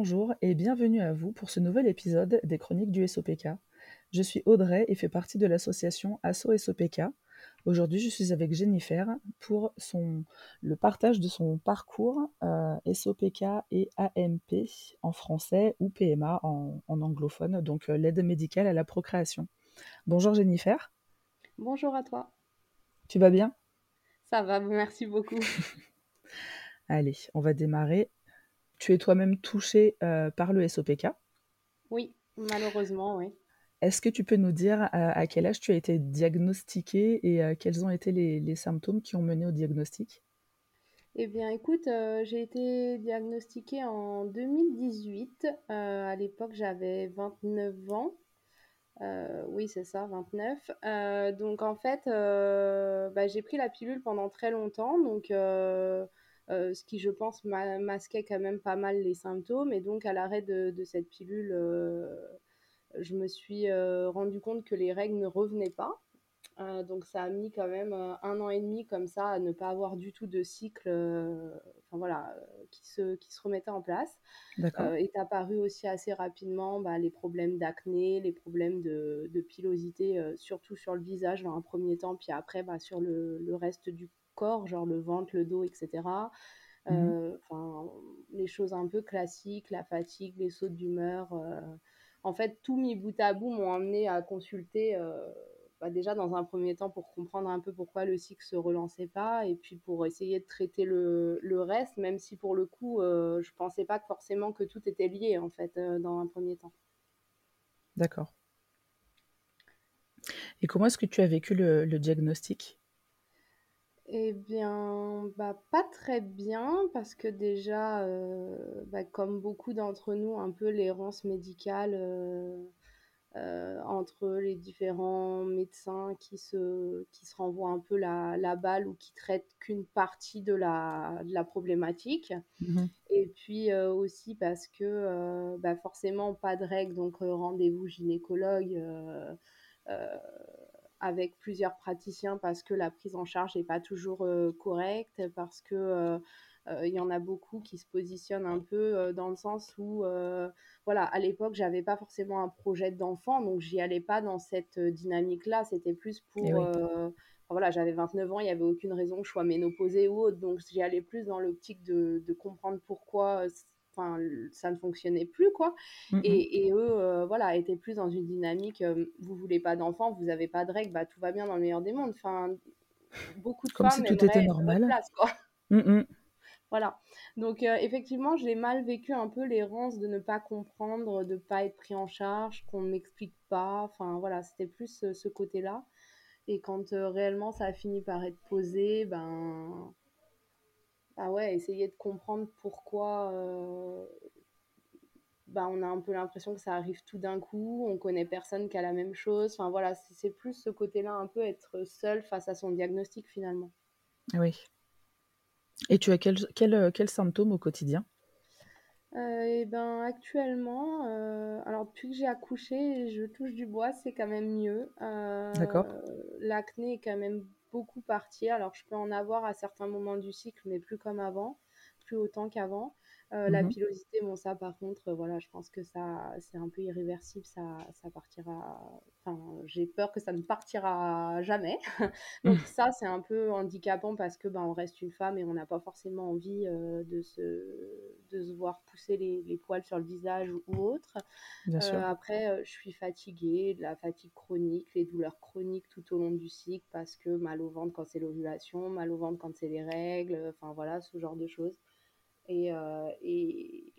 Bonjour et bienvenue à vous pour ce nouvel épisode des Chroniques du SOPK. Je suis Audrey et fais partie de l'association Asso SOPK. Aujourd'hui, je suis avec Jennifer pour son, le partage de son parcours euh, SOPK et AMP en français ou PMA en, anglophone, donc euh, l'aide médicale à la procréation. Bonjour Jennifer. Bonjour à toi. Tu vas bien? Ça va, merci beaucoup. Allez, on va démarrer. Tu es toi-même touchée euh, par le SOPK Oui, malheureusement, oui. Est-ce que tu peux nous dire euh, à quel âge tu as été diagnostiquée et euh, quels ont été les, symptômes qui ont mené au diagnostic? Eh bien, écoute, j'ai été diagnostiquée en 2018. à l'époque, j'avais 29 ans. oui, c'est ça, 29. donc, en fait, bah, j'ai pris la pilule pendant très longtemps. Donc, euh, ce qui, je pense, masquait quand même pas mal les symptômes. Et donc, à l'arrêt de, cette pilule, euh, je me suis euh, rendu compte que les règles ne revenaient pas. donc, ça a mis quand même un an et demi comme ça à ne pas avoir du tout de cycle enfin, voilà, qui, se, qui se remettait en place. Est apparu aussi assez rapidement bah, les problèmes d'acné, les problèmes de, de pilosité, surtout sur le visage dans un premier temps, puis après bah, sur le, le reste du corps, genre le ventre, le dos, etc. Mmh euh, enfin, les choses un peu classiques, la fatigue, les sautes d'humeur. Euh. En fait, tout mis bout à bout m'ont amené à consulter euh, bah, déjà dans un premier temps pour comprendre un peu pourquoi le cycle se relançait pas et puis pour essayer de traiter le, le reste, même si pour le coup, je pensais pas forcément que tout était lié en fait dans un premier temps. D'accord. Et comment est-ce que tu as vécu le, le diagnostic? Eh bien, bah, pas très bien parce que déjà, euh, bah, comme beaucoup d'entre nous, un peu l'errance médicale euh, euh, entre les différents médecins qui se, qui se renvoient un peu la, la balle ou qui traitent qu'une partie de la, de la problématique. Mmh Et puis aussi parce que bah, forcément pas de règles, donc rendez-vous gynécologue avec plusieurs praticiens parce que la prise en charge n'est pas toujours euh, correcte, parce que euh, il y en a beaucoup qui se positionnent un peu dans le sens où, voilà, à l'époque, j'avais pas forcément un projet d'enfant, donc j'y allais pas dans cette dynamique-là. C'était plus pour, voilà, j'avais 29 ans, il n'y avait aucune raison que je sois ménopausée ou autre, donc j'y allais plus dans l'optique de, de, comprendre pourquoi ça ne fonctionnait plus, quoi. Mmh et, eux, euh, voilà, étaient plus dans une dynamique, euh, vous voulez pas d'enfant, vous avez pas de règles, bah, tout va bien dans le meilleur des mondes. Enfin, beaucoup de Comme si tout était normal. Place, quoi. Mmh voilà. Donc, euh, effectivement, j'ai mal vécu un peu l'errance de ne pas comprendre, de ne pas être pris en charge, qu'on ne m'explique pas. Enfin, voilà, c'était plus ce côté-là. Et quand réellement ça a fini par être posé, ben, ah ouais, essayer de comprendre pourquoi euh, bah, on a un peu l'impression que ça arrive tout d'un coup, on connaît personne qui a la même chose. Enfin voilà, c'est plus ce côté-là, un peu être seul face à son diagnostic finalement. Oui. Et tu as quels quel, euh, quel symptômes au quotidien? Euh, et ben actuellement, alors depuis que j'ai accouché, je touche du bois, c'est quand même mieux. D'accord. L'acné est quand même beaucoup partir. Alors, je peux en avoir à certains moments du cycle, mais plus comme avant, plus autant qu'avant. Euh, la mmh pilosité, bon, ça, par contre, voilà, je pense que ça, c'est un peu irréversible. Ça, ça partira. Enfin, j'ai peur que ça ne partira jamais. Donc, mmh. ça, c'est un peu handicapant parce que, ben, on reste une femme et on n'a pas forcément envie euh, de, se, de se voir pousser les, les poils sur le visage ou, autre. Euh, après, je suis fatiguée, de la fatigue chronique, les douleurs chroniques tout au long du cycle parce que mal au ventre quand c'est l'ovulation, mal au ventre quand c'est les règles, enfin voilà, ce genre de choses et, euh, et,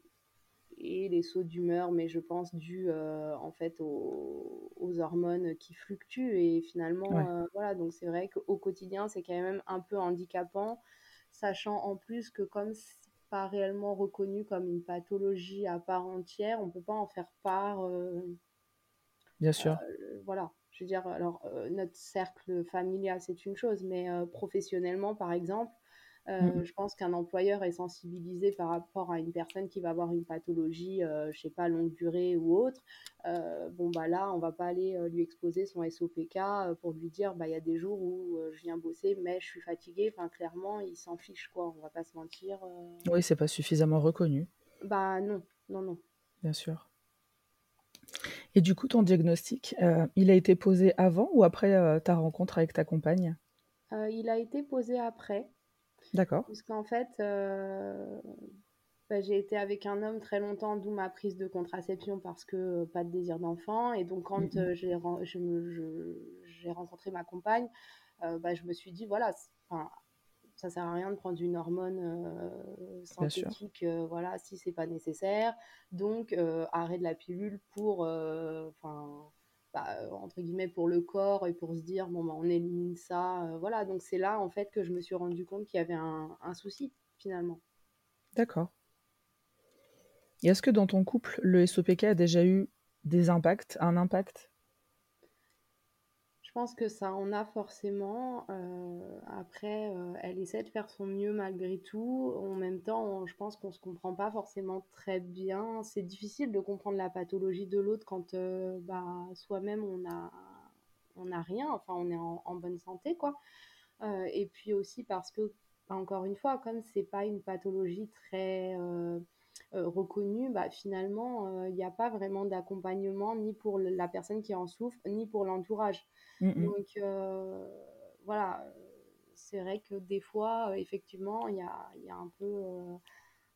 et les sauts d'humeur, mais je pense dû euh, en fait aux, hormones qui fluctuent et finalement euh, voilà donc c'est vrai qu'au quotidien c'est quand même un peu handicapant, sachant en plus que comme pas réellement reconnu comme une pathologie à part entière, on peut pas en faire part. Bien sûr. voilà, je veux dire alors notre cercle familial c'est une chose, mais professionnellement par exemple mmh je pense qu'un employeur est sensibilisé par rapport à une personne qui va avoir une pathologie, euh, je sais pas, longue durée ou autre. Euh, bon, bah là, on va pas aller lui exposer son SOPK pour lui dire, bah il y a des jours où je viens bosser, mais je suis fatiguée. Enfin, clairement, il s'en fiche, quoi. On va pas se mentir. Oui, c'est pas suffisamment reconnu. Bah non. non, non. Bien sûr. Et du coup, ton diagnostic, euh, il a été posé avant ou après euh, ta rencontre avec ta compagne? Euh, il a été posé après, D'accord. puisqu'en fait, euh, bah, j'ai été avec un homme très longtemps, d'où ma prise de contraception parce que euh, pas de désir d'enfant. Et donc, quand euh, j'ai ren- rencontré ma compagne, bah, je me suis dit, voilà, ça sert à rien de prendre une hormone synthétique, voilà, si c'est pas nécessaire. Donc, arrêt de la pilule pour, enfin, bah, euh, entre guillemets, pour le corps et pour se dire, bon, bah, on élimine ça, euh, voilà. Donc, c'est là, en fait, que je me suis rendu compte qu'il y avait un, un souci, finalement. D'accord. Et est-ce que dans ton couple, le SOPK a déjà eu des impacts, un impact? Je pense que ça en a forcément. euh, après, euh, elle essaie de faire son mieux malgré tout. En même temps, je pense qu'on se comprend pas forcément très bien. C'est difficile de comprendre la pathologie de l'autre quand euh, bah, soi-même on a, on a rien. Enfin, on est en, bonne santé, quoi. Et puis aussi parce que, encore une fois, comme c'est pas une pathologie très euh, reconnue, bah, finalement, il n'y a pas vraiment d'accompagnement ni pour la personne qui en souffre, ni pour l'entourage. Mhm. Donc euh, voilà, euh, c'est vrai que des fois, euh, effectivement, il y a, y a un peu euh,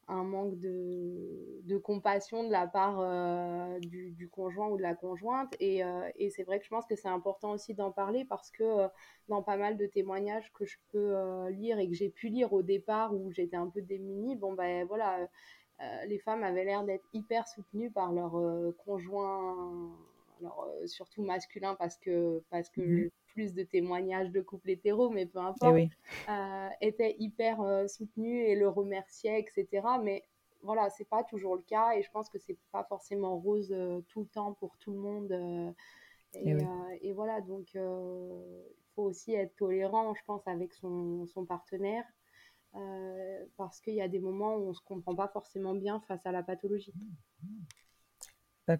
un manque de, de compassion de la part euh, du, du conjoint ou de la conjointe. Et, euh, et c'est vrai que je pense que c'est important aussi d'en parler parce que euh, dans pas mal de témoignages que je peux euh, lire et que j'ai pu lire au départ où j'étais un peu démunie, bon ben voilà, euh, euh, les femmes avaient l'air d'être hyper soutenues par leur euh, conjoint, alors euh, surtout masculin parce que, parce que Mhm. plus de témoignages de couples hétéros, mais peu Eh importe oui, euh, était hyper euh, soutenu et le remerciait, etc. Mais voilà, c'est pas toujours le cas et je pense que c'est pas forcément rose euh, tout le temps pour tout le monde. euh, eh et, oui. euh, et voilà, donc euh, il faut aussi être tolérant, je pense, avec son, son partenaire. Euh, parce qu'il y a des moments où on se comprend pas forcément bien face à la pathologie.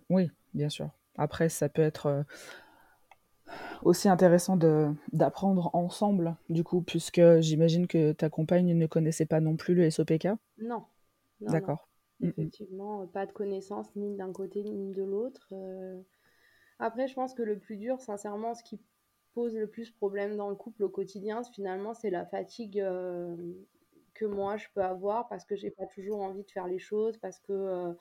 Oui, bien sûr. Après, ça peut être euh, aussi intéressant d'apprendre ensemble, du coup, puisque j'imagine que ta compagne ne connaissait pas non plus le SOPK. Non. D'accord. Effectivement, pas de connaissances ni d'un côté ni de l'autre. euh, Après, je pense que le plus dur, sincèrement, ce qui pose le plus problème dans le couple au quotidien, finalement, c'est la fatigue euh, que moi je peux avoir parce que j'ai pas toujours envie de faire les choses, parce que, euh,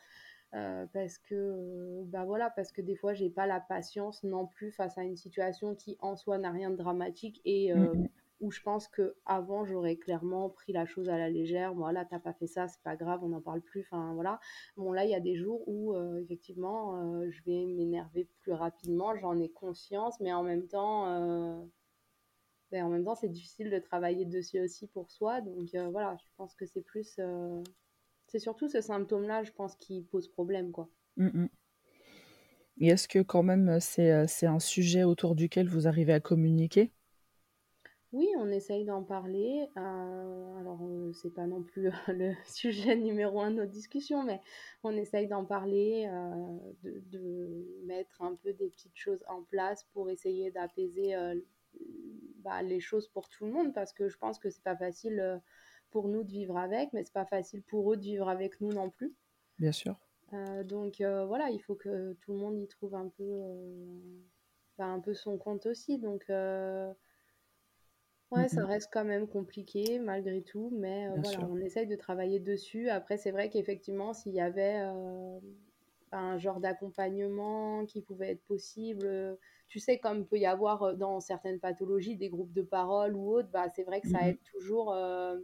euh, parce que, euh, bah voilà, parce que des fois, j'ai pas la patience non plus face à une situation qui en soi n'a rien de dramatique et euh, Mhm. où je pense que avant j'aurais clairement pris la chose à la légère. Voilà, t'as pas fait ça, c'est pas grave, on n'en parle plus. Enfin voilà. Bon, là, il y a des jours où, effectivement, je vais m'énerver plus rapidement, j'en ai conscience, mais en même temps, ben, en même temps, c'est difficile de travailler dessus aussi pour soi. Donc euh, voilà, je pense que c'est plus, euh, c'est surtout ce symptôme-là, je pense, qui pose problème, quoi. Mhm. Et est-ce que quand même euh, c'est un sujet autour duquel vous arrivez à communiquer? Oui, on essaye d'en parler. euh, alors, c'est pas non plus le sujet numéro un de nos discussions, mais on essaye d'en parler, euh, de, de mettre un peu des petites choses en place pour essayer d'apaiser euh, bah, les choses pour tout le monde, parce que je pense que c'est pas facile euh, pour nous de vivre avec, mais c'est pas facile pour eux de vivre avec nous non plus. Bien sûr. Euh, donc euh, voilà, il faut que tout le monde y trouve un peu, euh, bah, un peu son compte aussi. Donc Ouais, ça Mhm. reste quand même compliqué malgré tout, mais voilà, sûr. on essaye de travailler dessus. Après, c'est vrai qu'effectivement, s'il y avait un genre d'accompagnement qui pouvait être possible, euh, tu sais, comme peut y avoir euh, dans certaines pathologies des groupes de parole ou autres, bah, c'est vrai que ça Mhm. aide toujours euh,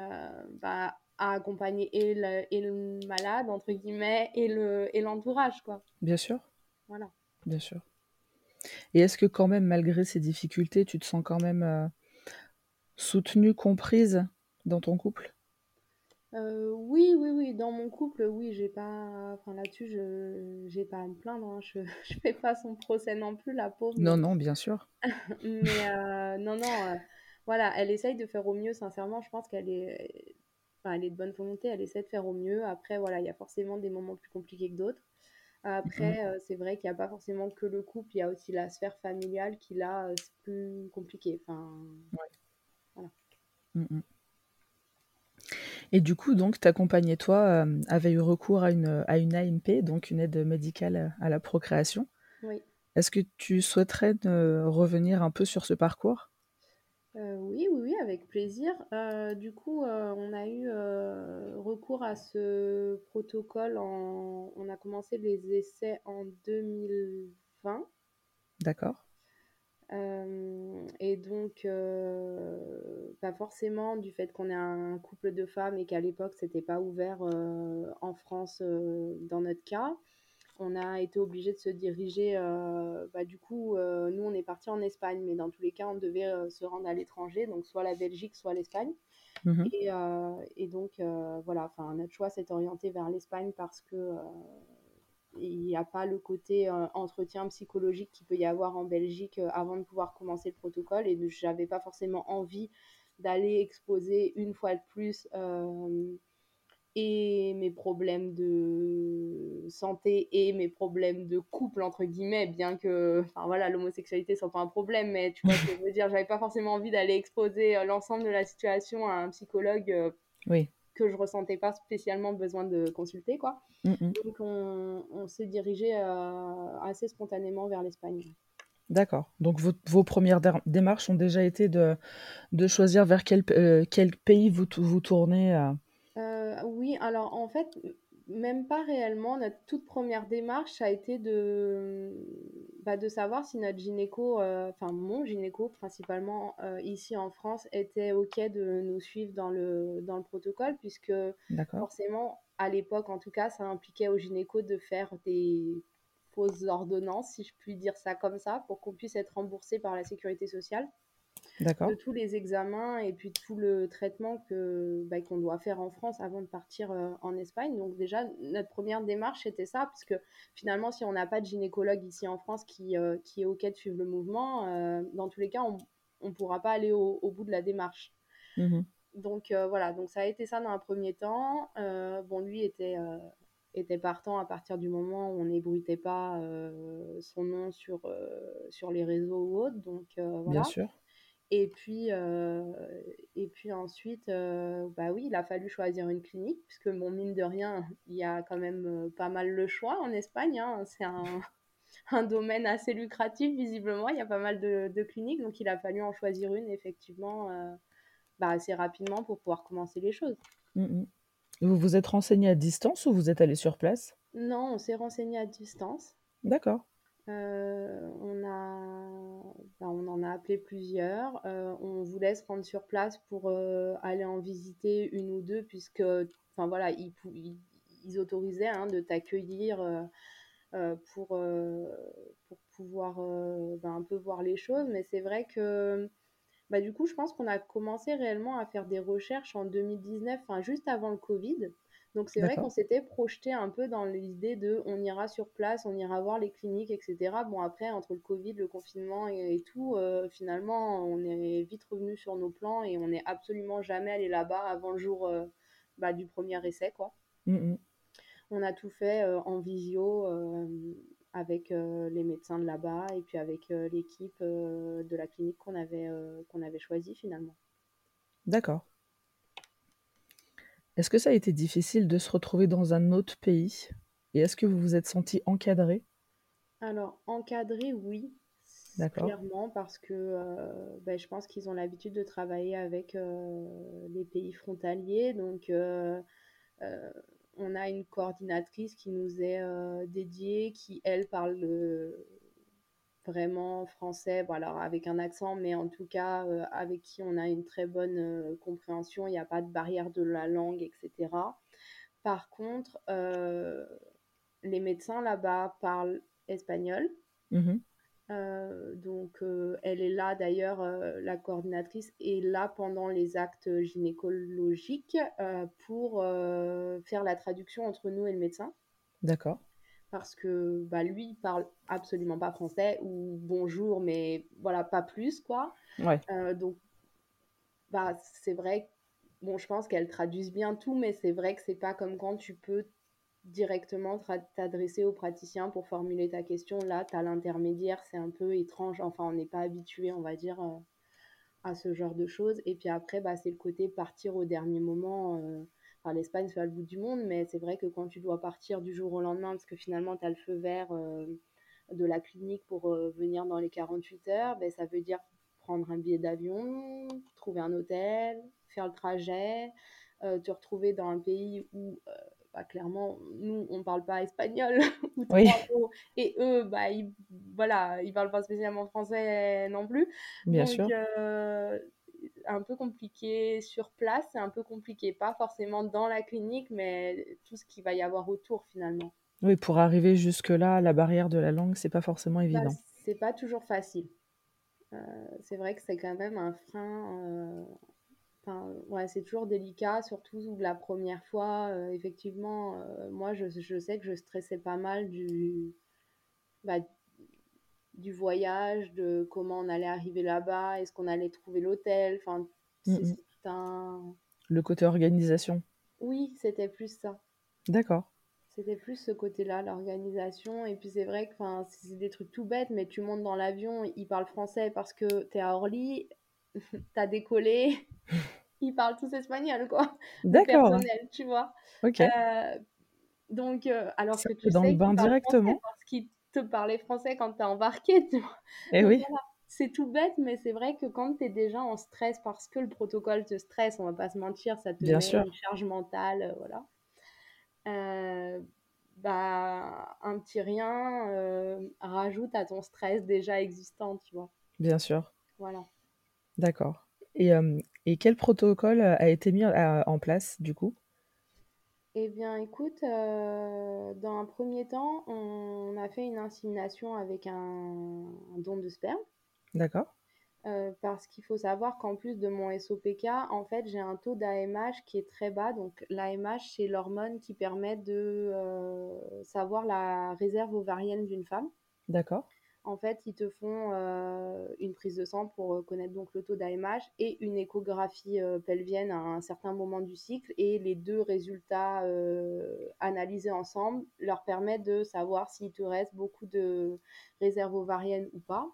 euh, bah, à accompagner et le, et le malade, entre guillemets, et le, et l'entourage, quoi. Bien sûr. Voilà. Bien sûr. Et est-ce que quand même, malgré ces difficultés, tu te sens quand même euh, soutenue, comprise dans ton couple? Euh, oui, oui, oui, dans mon couple, oui, j'ai pas, enfin là-dessus, je, j'ai pas à me plaindre, hein, je, je fais pas son procès non plus, la pauvre, Non, mais, non, bien sûr. mais euh, non, non, euh, voilà, elle essaye de faire au mieux, sincèrement, je pense qu'elle est, enfin, elle est de bonne volonté, elle essaie de faire au mieux. Après, voilà, il y a forcément des moments plus compliqués que d'autres. Après, euh, c'est vrai qu'il n'y a pas forcément que le couple, il y a aussi la sphère familiale qui, là, c'est plus compliqué. Enfin, Ouais. voilà. Mhm. Et du coup, donc, ta compagne et toi euh, avez eu recours à une, à une AMP, donc une aide médicale à la procréation. Oui. Est-ce que tu souhaiterais revenir un peu sur ce parcours? Euh, oui, oui, oui, avec plaisir. Euh, du coup, euh, on a eu recours à ce protocole en... On a commencé les essais en 2020. D'accord. Euh, et donc, euh, pas forcément du fait qu'on est un couple de femmes et qu'à l'époque, c'était pas ouvert euh, en France dans notre cas. On a été obligé de se diriger. bah, du coup, nous, on est parti en Espagne, mais dans tous les cas, on devait se rendre à l'étranger, donc soit la Belgique, soit l'Espagne. Mhm. Et, et donc, voilà, notre choix s'est orienté vers l'Espagne parce que il n'y a pas le côté euh, entretien psychologique qu'il peut y avoir en Belgique euh, avant de pouvoir commencer le protocole. Et je n'avais pas forcément envie d'aller exposer une fois de plus euh, et mes problèmes de santé et mes problèmes de couple, entre guillemets, bien que, enfin voilà, l'homosexualité soit pas un problème, mais tu vois ce que je veux dire, j'avais pas forcément envie d'aller exposer l'ensemble de la situation à un psychologue Oui. Que je ressentais pas spécialement besoin de consulter, quoi. Donc on, on s'est dirigé euh, assez spontanément vers l'Espagne. D'accord. Donc vos, vos premières dé- démarches ont déjà été de, de choisir vers quel, euh, quel pays vous, vous tournez. euh? Euh, oui, alors en fait, même pas réellement. Notre toute première démarche, a été de, bah, de savoir si notre gynéco, euh, enfin mon gynéco principalement euh, ici en France, était OK de nous suivre dans le, dans le protocole, puisque forcément, à l'époque en tout cas, ça impliquait au gynéco de faire des fausses ordonnances, si je puis dire ça comme ça, pour qu'on puisse être remboursé par la sécurité sociale D'accord. de tous les examens et puis tout le traitement que, bah, qu'on doit faire en France avant de partir euh, en Espagne. Donc déjà, notre première démarche, c'était ça, parce que finalement, si on n'a pas de gynécologue ici en France qui, euh, qui est OK de suivre le mouvement, euh, dans tous les cas, on ne pourra pas aller au, au bout de la démarche. Mhm. Donc voilà, donc ça a été ça dans un premier temps. Bon, lui était, était partant à partir du moment où on n'ébruitait pas euh, son nom sur, euh, sur les réseaux ou autres. Donc euh, Bien sûr. Et puis, euh, et puis ensuite, euh, bah oui, il a fallu choisir une clinique, puisque bon, mine de rien, il y a quand même pas mal le choix en Espagne. hein. C'est un, un domaine assez lucratif, visiblement. Il y a pas mal de, de cliniques, donc il a fallu en choisir une, effectivement, euh, bah, assez rapidement pour pouvoir commencer les choses. Mhm. Vous vous êtes renseigné à distance ou vous êtes allé sur place? Non, on s'est renseigné à distance. D'accord. Euh, bah, on en a appelé plusieurs. Euh, on voulait se rendre sur place pour euh, aller en visiter une ou deux, puisque, enfin voilà, ils, autorisaient hein, de t'accueillir pour, pouvoir bah, un peu voir les choses. Mais c'est vrai que, bah, du coup, je pense qu'on a commencé réellement à faire des recherches en 2019, enfin juste avant le Covid. Donc c'est vrai qu'on s'était projeté un peu dans l'idée de on ira sur place, on ira voir les cliniques, etc. Bon après, entre le Covid, le confinement et, et tout, euh, finalement, on est vite revenu sur nos plans et on n'est absolument jamais allé là-bas avant le jour euh, bah, du premier essai, quoi. Mhm. On a tout fait euh, en visio avec les médecins de là-bas et puis avec l'équipe de la clinique qu'on avait, qu'on avait choisie finalement. D'accord. Est-ce que ça a été difficile de se retrouver dans un autre pays? Et est-ce que vous vous êtes senti encadré? Alors, encadré, oui, D'accord. clairement, parce que euh, ben, je pense qu'ils ont l'habitude de travailler avec euh, les pays frontaliers. Donc, euh, on a une coordinatrice qui nous est dédiée, qui, elle, parle le- vraiment français, bon, alors avec un accent, mais en tout cas, euh, avec qui on a une très bonne euh, compréhension. Il n'y a pas de barrière de la langue, etc. Par contre, euh, les médecins là-bas parlent espagnol. Euh, donc, elle est là d'ailleurs, la coordinatrice est là pendant les actes gynécologiques pour faire la traduction entre nous et le médecin. D'accord. Parce que bah, lui, il parle absolument pas français ou bonjour, mais voilà, pas plus quoi. Ouais. Euh, donc, bah, c'est vrai, bon, je pense qu'elle traduise bien tout, mais c'est vrai que c'est pas comme quand tu peux directement t'adresser au praticien pour formuler ta question. Là, tu as l'intermédiaire, c'est un peu étrange. Enfin, on n'est pas habitué, on va dire, euh, à ce genre de choses. Et puis après, bah, c'est le côté partir au dernier moment. euh, enfin, l'Espagne, c'est pas le bout du monde, mais c'est vrai que quand tu dois partir du jour au lendemain, parce que finalement, tu as le feu vert de la clinique pour venir dans les 48 heures, ben, ça veut dire prendre un billet d'avion, trouver un hôtel, faire le trajet, te retrouver dans un pays où bah, clairement, nous, on ne parle pas espagnol et eux, bah, ils, voilà, ils parlent pas spécialement français non plus. Bien sûr. Euh, un peu compliqué sur place, c'est un peu compliqué, pas forcément dans la clinique, mais tout ce qu'il va y avoir autour finalement. Oui, pour arriver jusque-là, la barrière de la langue, c'est pas forcément bah, évident. c'est pas toujours facile. Euh, c'est vrai que c'est quand même un frein euh, ouais, c'est toujours délicat, surtout la première fois. Euh, effectivement, euh, moi, je, je, sais que je stressais pas mal du, bah, du voyage, de comment on allait arriver là-bas, est-ce qu'on allait trouver l'hôtel. Enfin, c'est un... Le côté organisation. Oui, c'était plus ça. D'accord. C'était plus ce côté-là, l'organisation. Et puis c'est vrai que c'est des trucs tout bêtes, mais tu montes dans l'avion, il parle français parce que tu es à Orly, t'as décollé, ils parlent tous espagnol, quoi. D'accord. personnel, tu vois. Ok. Euh, donc, euh, alors que tu dans sais le bain directement. Parce qu'ils te parlaient français quand t'es embarqué, tu vois. Et eh oui. C'est tout bête, mais c'est vrai que quand tu es déjà en stress parce que le protocole te stresse, on va pas se mentir, ça te Bien met sûr. une charge mentale, euh, voilà. bah, un petit rien rajoute à ton stress déjà existant, tu vois. Bien sûr. Voilà. D'accord. Et, et quel protocole a été mis en place du coup? Eh bien, écoute, dans un premier temps, on a fait une insémination avec un, don de sperme. D'accord. parce qu'il faut savoir qu'en plus de mon SOPK, en fait, j'ai un taux d'AMH qui est très bas. Donc, l'AMH, c'est l'hormone qui permet de savoir la réserve ovarienne d'une femme. D'accord en fait, ils te font euh, une prise de sang pour euh, connaître donc le taux d'AMH et une échographie euh, pelvienne à un certain moment du cycle. Et les deux résultats analysés ensemble leur permettent de savoir s'il te reste beaucoup de réserves ovariennes ou pas.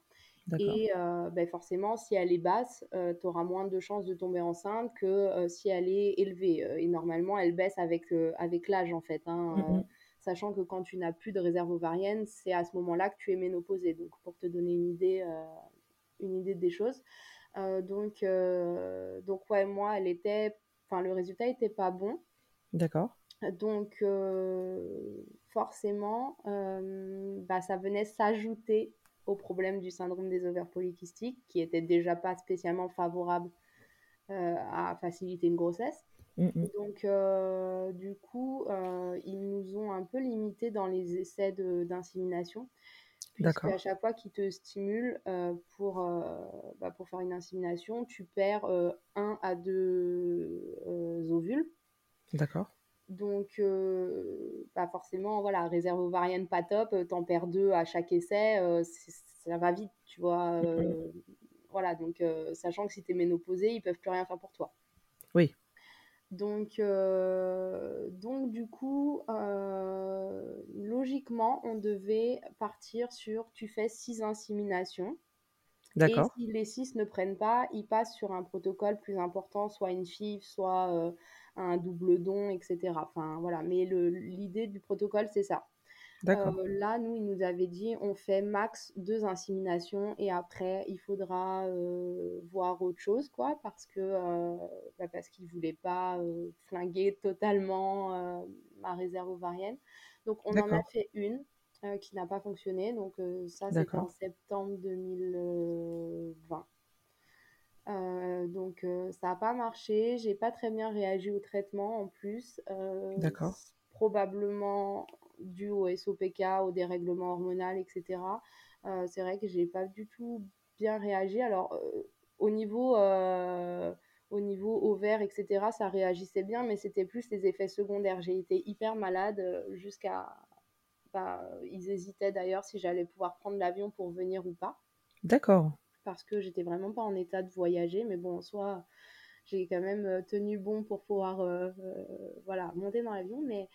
Et ben forcément, si elle est basse, tu auras moins de chances de tomber enceinte que si elle est élevée. et normalement, elle baisse avec, avec l'âge, en fait. Hein, mmh sachant que quand tu n'as plus de réserve ovarienne, c'est à ce moment-là que tu es ménopausée. Donc, pour te donner une idée, euh, une idée des choses. Euh, donc, euh, donc, ouais, moi, elle était. Enfin, le résultat n'était pas bon. D'accord. Donc, forcément, bah, ça venait s'ajouter au problème du syndrome des ovaires polykystiques, qui était déjà pas spécialement favorable à faciliter une grossesse. Mmh. Donc, du coup, ils nous ont un peu limité dans les essais d'insémination. Chaque fois qu'ils te stimulent pour, bah, pour faire une insémination, tu perds un à deux ovules. D'accord. Donc, bah forcément, voilà, réserve ovarienne pas top, t'en perds deux à chaque essai, ça va vite, tu vois. Mmh, voilà, donc, sachant que si t'es ménopausée, ils peuvent plus rien faire pour toi. Oui. Donc, euh, donc du coup, euh, logiquement, on devait partir sur tu fais six inséminations. D'accord. Et si les six ne prennent pas, ils passent sur un protocole plus important, soit une FIV, soit euh, un double don, etc. Enfin, voilà. Mais l'idée du protocole, c'est ça. Euh, là, nous, il nous avait dit on fait max deux inséminations et après, il faudra euh, voir autre chose, quoi, parce que euh, bah, parce qu'il voulait pas flinguer totalement ma réserve ovarienne. Donc, on en a fait une qui n'a pas fonctionné. Donc, ça, c'était en septembre 2020. donc ça n'a pas marché, j'ai pas très bien réagi au traitement en plus. D'accord. Probablement dû au SOPK, au dérèglement hormonal, etc. Euh, c'est vrai que j'ai pas du tout bien réagi. Alors, euh, au niveau euh, au niveau ovaire, etc., ça réagissait bien, mais c'était plus les effets secondaires. J'ai été hyper malade jusqu'à. Bah, ils hésitaient d'ailleurs si j'allais pouvoir prendre l'avion pour venir ou pas. D'accord. Parce que j'étais vraiment pas en état de voyager, mais bon, en soi, j'ai quand même tenu bon pour pouvoir voilà, monter dans l'avion. Mais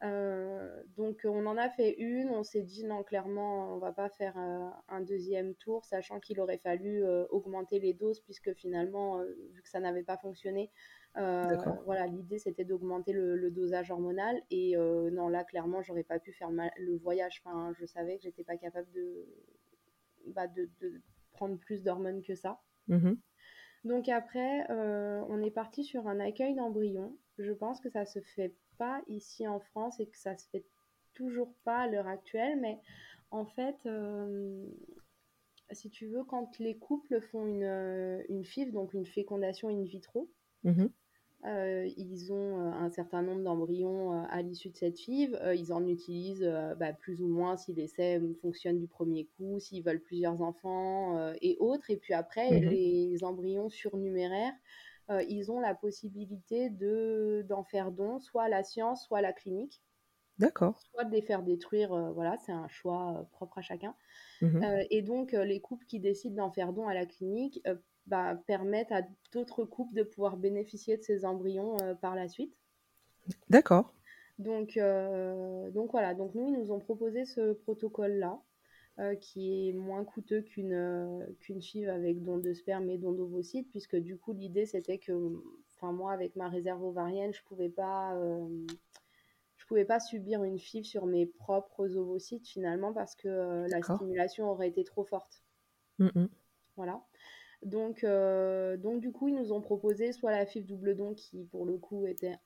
donc on en a fait une, on s'est dit non clairement on va pas faire un deuxième tour, sachant qu'il aurait fallu augmenter les doses puisque finalement vu que ça n'avait pas fonctionné, voilà l'idée c'était d'augmenter le, dosage hormonal. Et non là clairement j'aurais pas pu faire le voyage, enfin je savais que j'étais pas capable de, bah, de, prendre plus d'hormones que ça. Mmh donc après, on est parti sur un accueil d'embryon. Je pense que ça se fait pas ici en France et que ça se fait toujours pas à l'heure actuelle, mais en fait, euh, si tu veux, quand les couples font une, euh, une FIV, donc une fécondation in vitro, mhm. euh, ils ont un certain nombre d'embryons à l'issue de cette FIV. ils en utilisent bah, plus ou moins si l'essai fonctionne du premier coup, s'ils veulent plusieurs enfants et autres. Et puis après, mhm. les embryons surnuméraires euh, ils ont la possibilité de, d'en faire don, soit à la science, soit à la clinique. D'accord. Soit de les faire détruire, euh, voilà, c'est un choix euh, propre à chacun. Mmh et donc, les couples qui décident d'en faire don à la clinique bah, permettent à d'autres couples de pouvoir bénéficier de ces embryons par la suite. D'accord. Donc, donc voilà, donc nous, ils nous ont proposé ce protocole-là. Euh, qui est moins coûteux qu'une euh, qu'une FIV avec don de sperme et don d'ovocytes, puisque du coup, l'idée, c'était que, enfin, moi, avec ma réserve ovarienne, je pouvais pas euh, je pouvais pas subir une FIV sur mes propres ovocytes finalement parce que la stimulation aurait été trop forte. Mmh voilà. Donc, donc du coup, ils nous ont proposé soit la FIV double don qui pour le coup était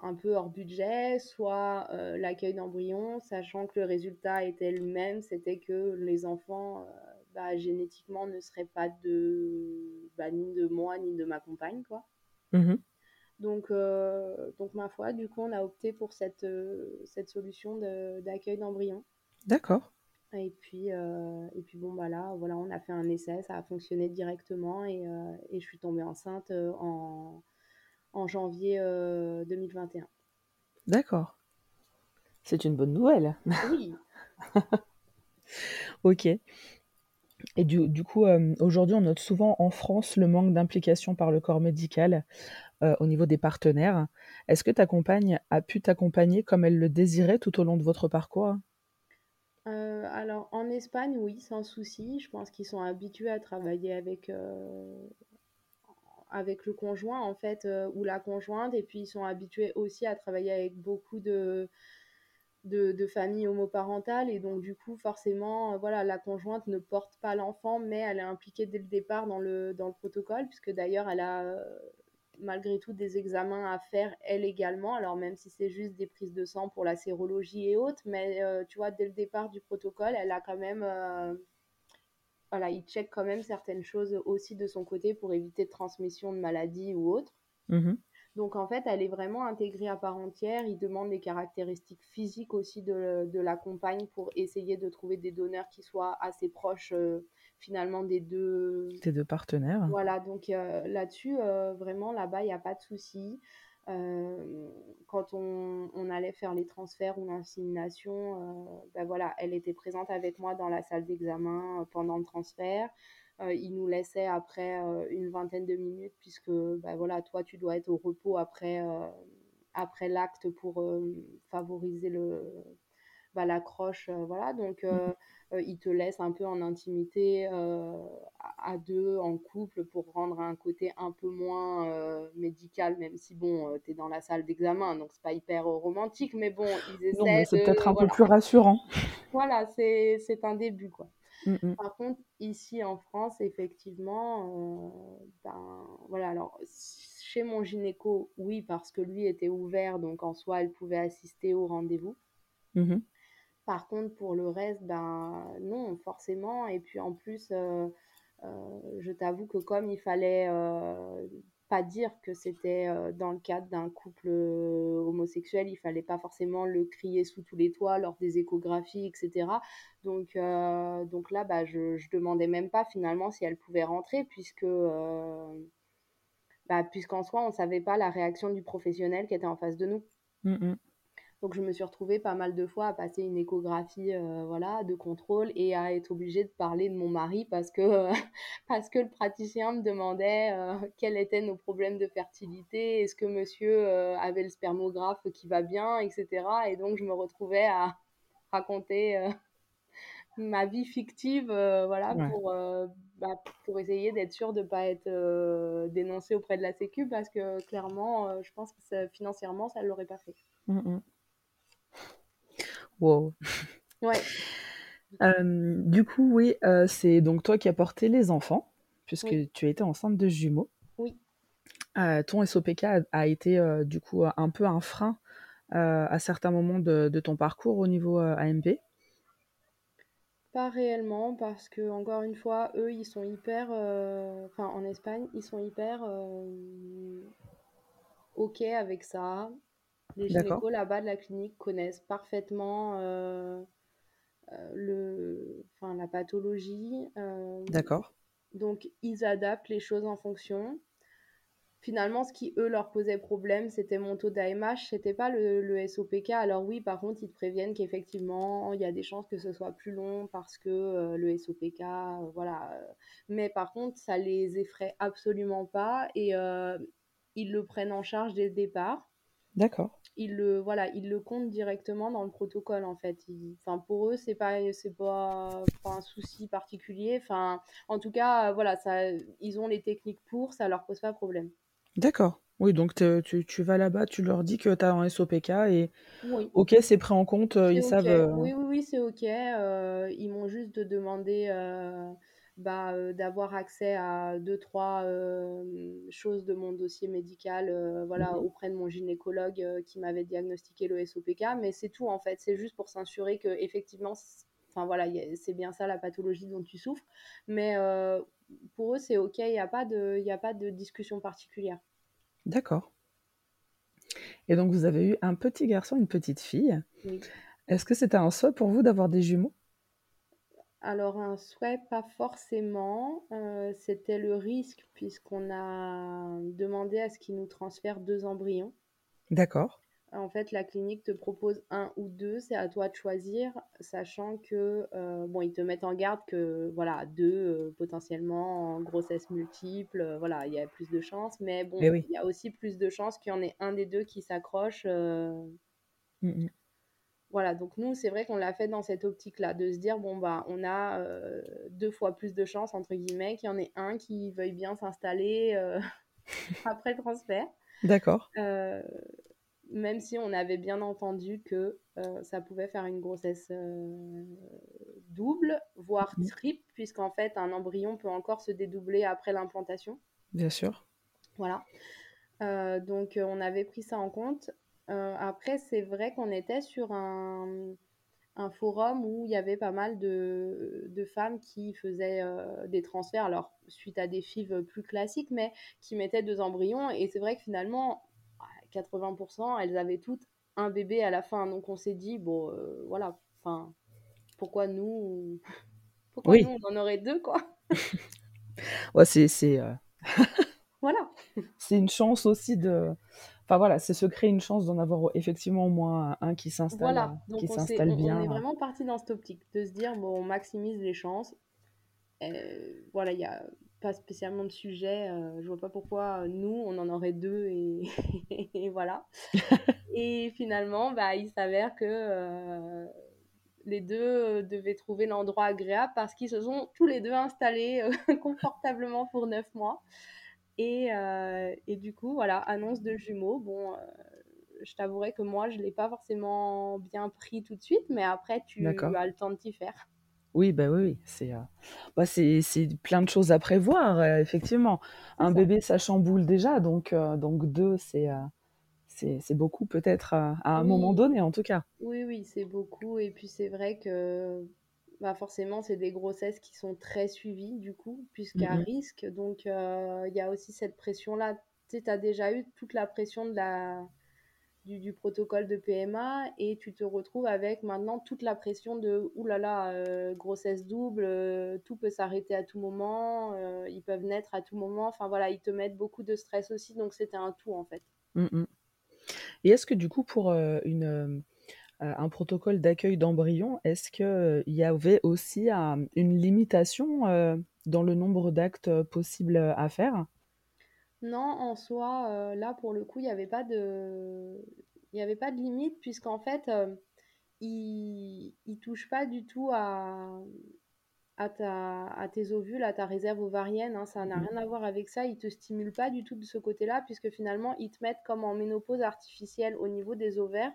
un peu hors budget, soit euh, l'accueil d'embryons, sachant que le résultat était le même, c'était que les enfants euh, bah, génétiquement ne seraient pas de bah, ni de moi ni de ma compagne quoi. Mmh donc, euh, donc ma foi, du coup, on a opté pour cette, cette solution d'accueil d'embryons. D'accord. Et puis, et puis bon, bah là, voilà, on a fait un essai, ça a fonctionné directement et, et je suis tombée enceinte en, en janvier 2021. Euh, D'accord. C'est une bonne nouvelle. Oui. ok. Et du, coup, euh, aujourd'hui, on note souvent en France le manque d'implication par le corps médical euh, au niveau des partenaires. Est-ce que ta compagne a pu t'accompagner comme elle le désirait tout au long de votre parcours? Alors, en Espagne, oui, sans souci. Je pense qu'ils sont habitués à travailler avec, avec le conjoint en fait euh, ou la conjointe et puis ils sont habitués aussi à travailler avec beaucoup de de, familles homoparentales et donc du coup forcément euh, voilà la conjointe ne porte pas l'enfant mais elle est impliquée dès le départ dans le dans le protocole puisque d'ailleurs elle a euh, malgré tout des examens à faire elle également. Alors même si c'est juste des prises de sang pour la sérologie et autres mais tu vois dès le départ du protocole elle a quand même voilà, il check quand même certaines choses aussi de son côté pour éviter de transmission de maladies ou autres. Mmh Donc en fait, elle est vraiment intégrée à part entière. Il demande les caractéristiques physiques aussi de, de, la compagne pour essayer de trouver des donneurs qui soient assez proches euh, finalement des deux... Des deux partenaires. Voilà, donc euh, là-dessus, euh, vraiment, là-bas, il n'y a pas de souci. Euh, quand on, allait faire les transferts ou l'insémination, euh, ben voilà, elle était présente avec moi dans la salle d'examen euh, pendant le transfert. il nous laissait après une vingtaine de minutes puisque ben voilà, toi tu dois être au repos après, après l'acte pour favoriser le, bah, l'accroche, voilà. Donc, mmh. Euh, il te laisse un peu en intimité euh, à, deux, en couple, pour rendre un côté un peu moins euh, médical, même si bon, tu es dans la salle d'examen, donc c'est pas hyper romantique, mais bon, ils essaient. C'est peut-être un peu plus rassurant. voilà, c'est un début, quoi. Mmh, mmh. Par contre, ici en France, effectivement, ben, voilà, alors chez mon gynéco, oui, parce que lui était ouvert, donc en soi, elle pouvait assister au rendez-vous. Mmh par contre, pour le reste, ben non, forcément. Et puis en plus, euh, euh, je t'avoue que comme il fallait euh, pas dire que c'était dans le cadre d'un couple homosexuel, il fallait pas forcément le crier sous tous les toits lors des échographies, etc. Donc, là, bah, je, je demandais même pas finalement si elle pouvait rentrer, puisque bah, puisqu'en soi, on ne savait pas la réaction du professionnel qui était en face de nous. Mmh Donc je me suis retrouvée pas mal de fois à passer une échographie euh, voilà, de contrôle et à être obligée de parler de mon mari parce que, parce que le praticien me demandait euh, quels étaient nos problèmes de fertilité, est-ce que monsieur euh, avait le spermographe qui va bien, etc. Et donc je me retrouvais à raconter ma vie fictive voilà, pour, bah, pour essayer d'être sûre de ne pas être dénoncée auprès de la Sécu parce que clairement, je pense que financièrement, ça ne l'aurait pas fait. Mmh, mmh. Wow. Ouais. du coup, oui, c'est donc toi qui as porté les enfants, puisque tu as été enceinte de jumeaux. Oui. ton SOPK a, été du coup un peu un frein à certains moments de, de, ton parcours au niveau AMP Pas réellement, parce que encore une fois, eux, ils sont hyper, enfin en Espagne, ils sont hyper ok avec ça. Les gynécos là-bas de la clinique connaissent parfaitement euh, euh, le, enfin, la pathologie. Euh, D'accord. Donc, ils adaptent les choses en fonction. Finalement, ce qui, eux, leur posait problème, c'était mon taux d'AMH, c'était pas le, le, SOPK. Alors oui, par contre, ils te préviennent qu'effectivement, il y a des chances que ce soit plus long parce que le SOPK, voilà. Mais par contre, ça les effraie absolument pas et ils le prennent en charge dès le départ. D'accord. Ils le voilà ils le comptent directement dans le protocole en fait. Enfin pour eux c'est pas c'est pas, un souci particulier. Enfin en tout cas voilà ça ils ont les techniques pour ça leur pose pas problème. D'accord. Oui donc tu, tu, vas là-bas tu leur dis que tu as un SOPK et ok c'est pris en compte ils savent euh, oui oui oui c'est ok. Euh, ils m'ont juste demandé euh, bah, euh, d'avoir accès à deux, trois euh, choses de mon dossier médical euh, voilà, mmh auprès de mon gynécologue qui m'avait diagnostiqué le SOPK. Mais c'est tout, en fait. C'est juste pour s'assurer que effectivement, enfin voilà, c'est bien ça la pathologie dont tu souffres. Mais pour eux, c'est OK, il n'y a, pas de, a pas de discussion particulière. D'accord. Et donc, vous avez eu un petit garçon, une petite fille. Oui. Est-ce que c'était un souhait pour vous d'avoir des jumeaux? Alors un souhait, pas forcément. Euh, c'était le risque puisqu'on a demandé à ce qu'ils nous transfèrent deux embryons. D'accord. En fait, la clinique te propose un ou deux, c'est à toi de choisir, sachant que euh, bon, ils te mettent en garde que voilà deux euh, potentiellement en grossesse multiple, voilà, il y a plus de chances, mais bon, eh il y a aussi plus de chances qu'il y en ait un des deux qui s'accroche. Mmh, mmh. Voilà, donc nous, c'est vrai qu'on l'a fait dans cette optique-là, de se dire, bon, bah, on a euh, deux fois plus de chances, entre guillemets, qu'il y en ait un qui veuille bien s'installer euh, après le transfert. D'accord. Euh, même si on avait bien entendu que ça pouvait faire une grossesse double, voire mmh. triple, puisqu'en fait, un embryon peut encore se dédoubler après l'implantation. Bien sûr. Voilà. donc, on avait pris ça en compte. Euh, après, c'est vrai qu'on était sur un, un, forum où il y avait pas mal de, de femmes qui faisaient euh, des transferts, alors suite à des FIV plus classiques, mais qui mettaient deux embryons. Et c'est vrai que finalement, 80%, elles avaient toutes un bébé à la fin. Donc on s'est dit, bon, euh, voilà, enfin, pourquoi nous, pourquoi nous, on en aurait deux, quoi? Ouais, c'est. voilà. c'est une chance aussi de Enfin voilà, c'est se créer une chance d'en avoir effectivement au moins un qui s'installe voilà. Euh, qui s'installe bien. On est vraiment parti dans cette optique de se dire bon, on maximise les chances. Euh, voilà, il n'y a pas spécialement de sujet. Euh, je vois pas pourquoi nous, on en aurait deux et, voilà. et finalement, bah, il s'avère que les deux devaient trouver l'endroit agréable parce qu'ils se sont tous les deux installés confortablement pour neuf mois. Et, euh, et, du coup, voilà, annonce de jumeaux. Bon, euh, je t'avouerai que moi, je ne l'ai pas forcément bien pris tout de suite, mais après, tu as le temps de t'y faire. Oui, bah oui, c'est euh, bah c'est plein de choses à prévoir, effectivement. Un bébé, ça chamboule déjà, donc, donc deux, c'est c'est beaucoup peut-être à, un moment donné, en tout cas. Oui, oui, c'est beaucoup. Et puis c'est vrai que bah forcément, c'est des grossesses qui sont très suivies, du coup, puisqu'à mmh risque. Donc, euh, il y a aussi cette pression-là. Tu as déjà eu toute la pression de la, du, du, protocole de PMA et tu te retrouves avec maintenant toute la pression de oulala, là là, euh, grossesse double, euh, tout peut s'arrêter à tout moment, ils peuvent naître à tout moment. Enfin voilà, ils te mettent beaucoup de stress aussi, donc c'était un tout en fait. Mmh Et est-ce que du coup pour, une, heu, un protocole d'accueil d'embryons, est-ce qu'il y avait aussi un une limitation, dans le nombre d'actes possibles, à faire? Non, en soi, là pour le coup, il y avait pas de il avait pas de limite puisqu'en fait, hem, ils ils touchent pas du tout à à ta à tes ovules, à ta réserve ovarienne, hein, ça n'a Mmh mh. rien à voir avec ça. Ils te stimulent pas du tout de ce côté-là puisque finalement, ils te mettent comme en ménopause artificielle au niveau des ovaires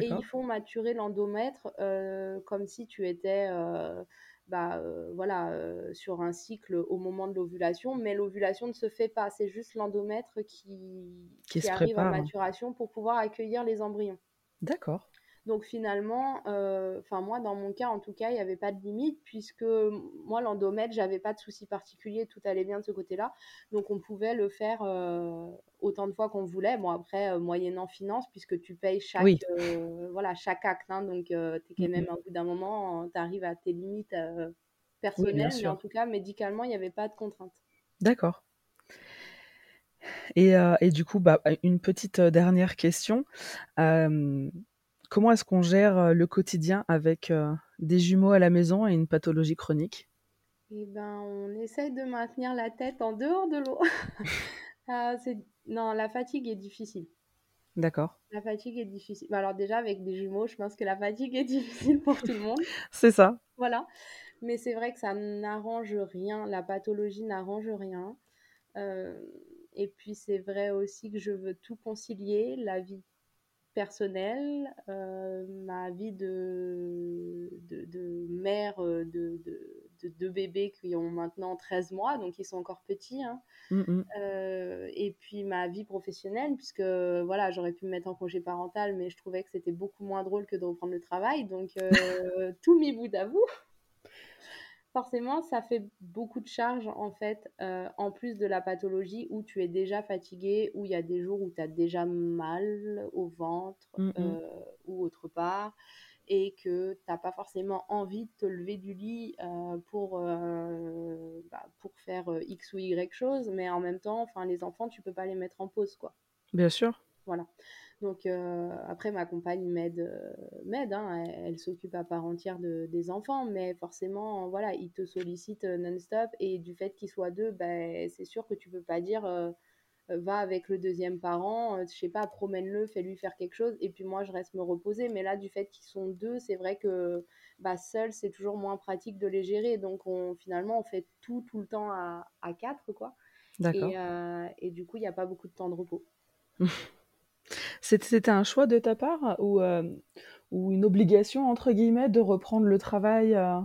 et ils font maturer l'endomètre, heu, comme si tu étais, heu, bah, heu, voilà, sur un cycle au moment de l'ovulation, mais l'ovulation ne se fait pas. C'est juste l'endomètre qui Qui qui se arrive à prépare. maturation pour pouvoir accueillir les embryons. D'accord. Donc finalement, heu, enfin moi dans mon cas en tout cas, il y avait pas de limite puisque moi l'endomètre, j'avais pas de souci particulier, tout allait bien de ce côté-là. Donc on pouvait le faire, heu, autant de fois qu'on voulait. Bon après, heu, moyennant finance puisque tu payes chaque, Oui. voilà, chaque acte, hein, donc heu, tu es Mmh quand mh. même au bout d'un moment, tu arrives à tes limites, Oui, personnelles, mais en tout cas médicalement, il y avait pas de contrainte. D'accord. Et et du coup, bah, une petite dernière question. Comment est-ce qu'on gère le quotidien avec, heu, des jumeaux à la maison et une pathologie chronique? Et ben, on essaye de maintenir la tête en dehors de l'eau. Ah non, la fatigue est difficile. D'accord. La fatigue est difficile. Bah, alors déjà avec des jumeaux, je pense que la fatigue est difficile pour tout le monde. C'est ça. Voilà, mais c'est vrai que ça n'arrange rien, la pathologie n'arrange rien. Hem et puis c'est vrai aussi que je veux tout concilier, la vie personnelle, heu, ma vie de de de mère, heu, de de de 2 bébés qui ont maintenant 13 mois, donc ils sont encore petits, hein. Mmh mh. Heu et puis ma vie professionnelle puisque, voilà, j'aurais pu me mettre en congé parental, mais je trouvais que c'était beaucoup moins drôle que de reprendre le travail, donc tout mis bout à bout forcément, ça fait beaucoup de charges, en fait, heu, en plus de la pathologie où tu es déjà fatigué, où il y a des jours où tu as déjà mal au ventre, Mmh mh. heu, ou autre part et que tu as pas forcément envie de te lever du lit, pour, heu, bah, pour faire, X ou Y chose, mais en même temps, enfin les enfants, tu peux pas les mettre en pause, quoi. Bien sûr. Voilà, donc heu, après ma compagne m'aide, heu, m'aide, hein, elle elle s'occupe à part entière de des enfants, mais forcément, voilà, ils te sollicitent, heu, non-stop. Et du fait qu'ils soient 2, beh, c'est sûr que tu peux pas dire, «Va avec le 2e parent, je sais pas, promène-le, fais-lui faire quelque chose. Et puis moi je reste me reposer», mais là, du fait qu'ils sont 2, c'est vrai que, bah, seul, c'est toujours moins pratique de les gérer, donc on finalement, on fait tout, tout le temps à à 4, quoi. Et du coup, il y a pas beaucoup de temps de repos. C'ét c'était un choix de ta part ou hem, ou une «obligation» entre guillemets de reprendre le travail, heu?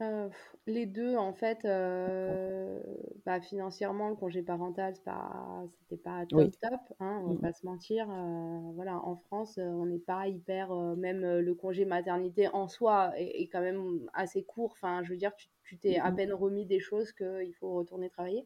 Heu, les 2 en fait, heu, bah, financièrement, le congé parental, c'est pas c'était pas Oui. top, top, hein, on va pas se mentir, voilà, en France, on n'est pas hyper, même le congé maternité en soi est est quand même assez court, enfin, je veux dire, tu tu t'es à peine remis des choses qu'il faut retourner travailler.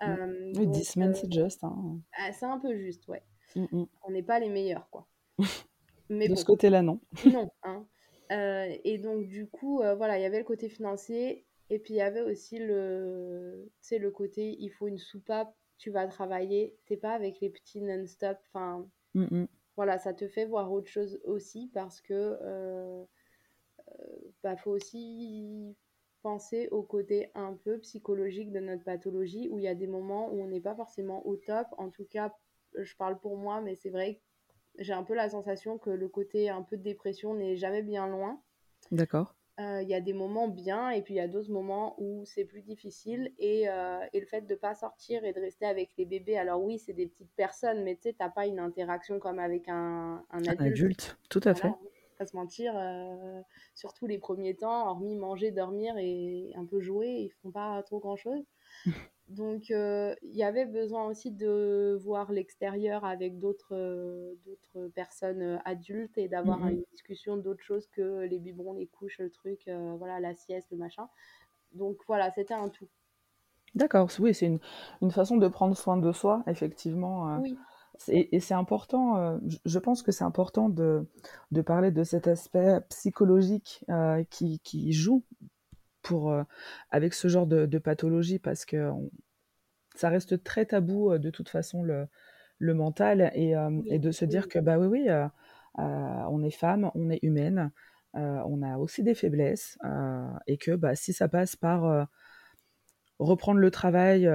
Hem, Oui, 10 donc semaines, c'est juste, hein. ah, c'est un peu juste, ouais. Mmh mh. On n'est pas les meilleurs, quoi. Mais De ce côté-là, non. non, hein, heu et donc du coup, heu, voilà, il y avait le côté financier et puis il y avait aussi le le côté, il faut une soupape, tu vas travailler, tu es pas avec les petits non-stop, enfin, Mmh mh. voilà, ça te fait voir autre chose aussi parce que, heu heu, bah, faut aussi penser au côté un peu psychologique de notre pathologie où il y a des moments où on n'est pas forcément au top. En tout cas, je parle pour moi, mais c'est vrai que j'ai un peu la sensation que le côté un peu dépression n'est jamais bien loin. D'accord. Heu, il y a des moments bien et puis il y a d'autres moments où c'est plus difficile et heu et le fait de pas sortir et de rester avec les bébés, alors oui, c'est des petites personnes, mais tu sais, tu as pas une interaction comme avec un un Un adulte. adulte, tout à Voilà, fait. on va se mentir, heu, surtout les 1ers temps, hormis manger, dormir et un peu jouer, ils font pas trop grand-chose. Donc heu, il y avait besoin aussi de voir l'extérieur avec d'autres, d'autres personnes, heu, adultes et d'avoir une discussion d'autre chose que les biberons, les couches, le truc, voilà, la sieste, le machin. Donc voilà, c'était un tout. D'accord, oui, c'est une une façon de prendre soin de soi, effectivement, Oui. et c'est important, je pense que c'est important de de parler de cet aspect psychologique, qui qui joue pour, heu avec ce genre de de pathologie parce qu'on ça reste très tabou, heu, de toute façon le le mental et, Oui, et de se dire que, bah oui, oui, on est femme, on est humaine, on a aussi des faiblesses et que bah, si ça passe par reprendre le travail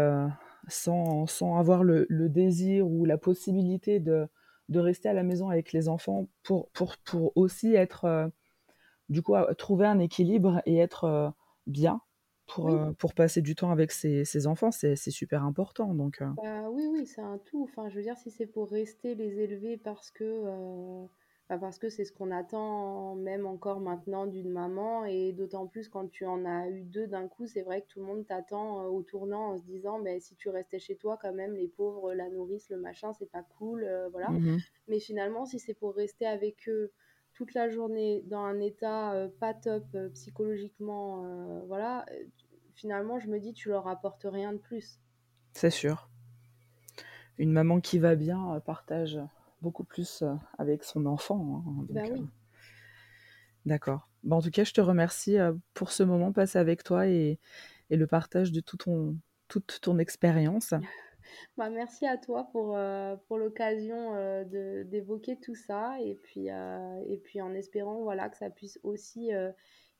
sans, sans, avoir le, le, désir ou la possibilité de, de, rester à la maison avec les enfants pour, pour, pour aussi être, du coup, trouver un équilibre et être bien pour, Oui. pour passer du temps avec ses, ses enfants, c'est super important. Donc, bah, oui, oui, c'est un tout. Enfin, je veux dire, si c'est pour rester les élever parce que bah parce que c'est ce qu'on attend même encore maintenant d'une maman et d'autant plus quand tu en as eu deux d'un coup, c'est vrai que tout le monde t'attend au tournant en se disant mais si tu restais chez toi quand même les pauvres la nourrice le machin c'est pas cool voilà mmh mais finalement si c'est pour rester avec eux toute la journée dans un état euh, pas top euh, psychologiquement euh, voilà finalement je me dis tu leur apportes rien de plus c'est sûr une maman qui va bien partage beaucoup plus avec son enfant. Hein, donc, ben oui. D'accord. Bon, en tout cas, je te remercie pour ce moment passé avec toi et, et le partage de tout ton, toute ton expérience. bah, merci à toi pour, euh, pour l'occasion euh, d'évoquer tout ça et puis, euh, et puis en espérant voilà, que ça puisse aussi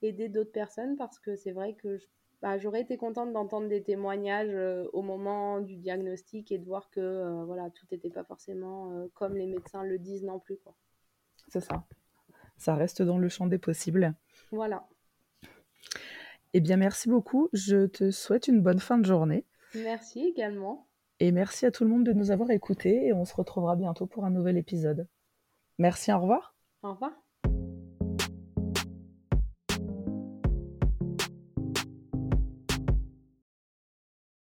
aider d'autres personnes parce que c'est vrai que je bah, j'aurais été contente d'entendre des témoignages euh, au moment du diagnostic et de voir que euh, voilà, tout n'était pas forcément euh, comme les médecins le disent non plus. C'est ça. Ça reste dans le champ des possibles. Voilà. Eh bien, merci beaucoup. Je te souhaite une bonne fin de journée. Merci également. Et merci à tout le monde de nous avoir écoutés et on se retrouvera bientôt pour un nouvel épisode. Merci, au revoir. Au revoir.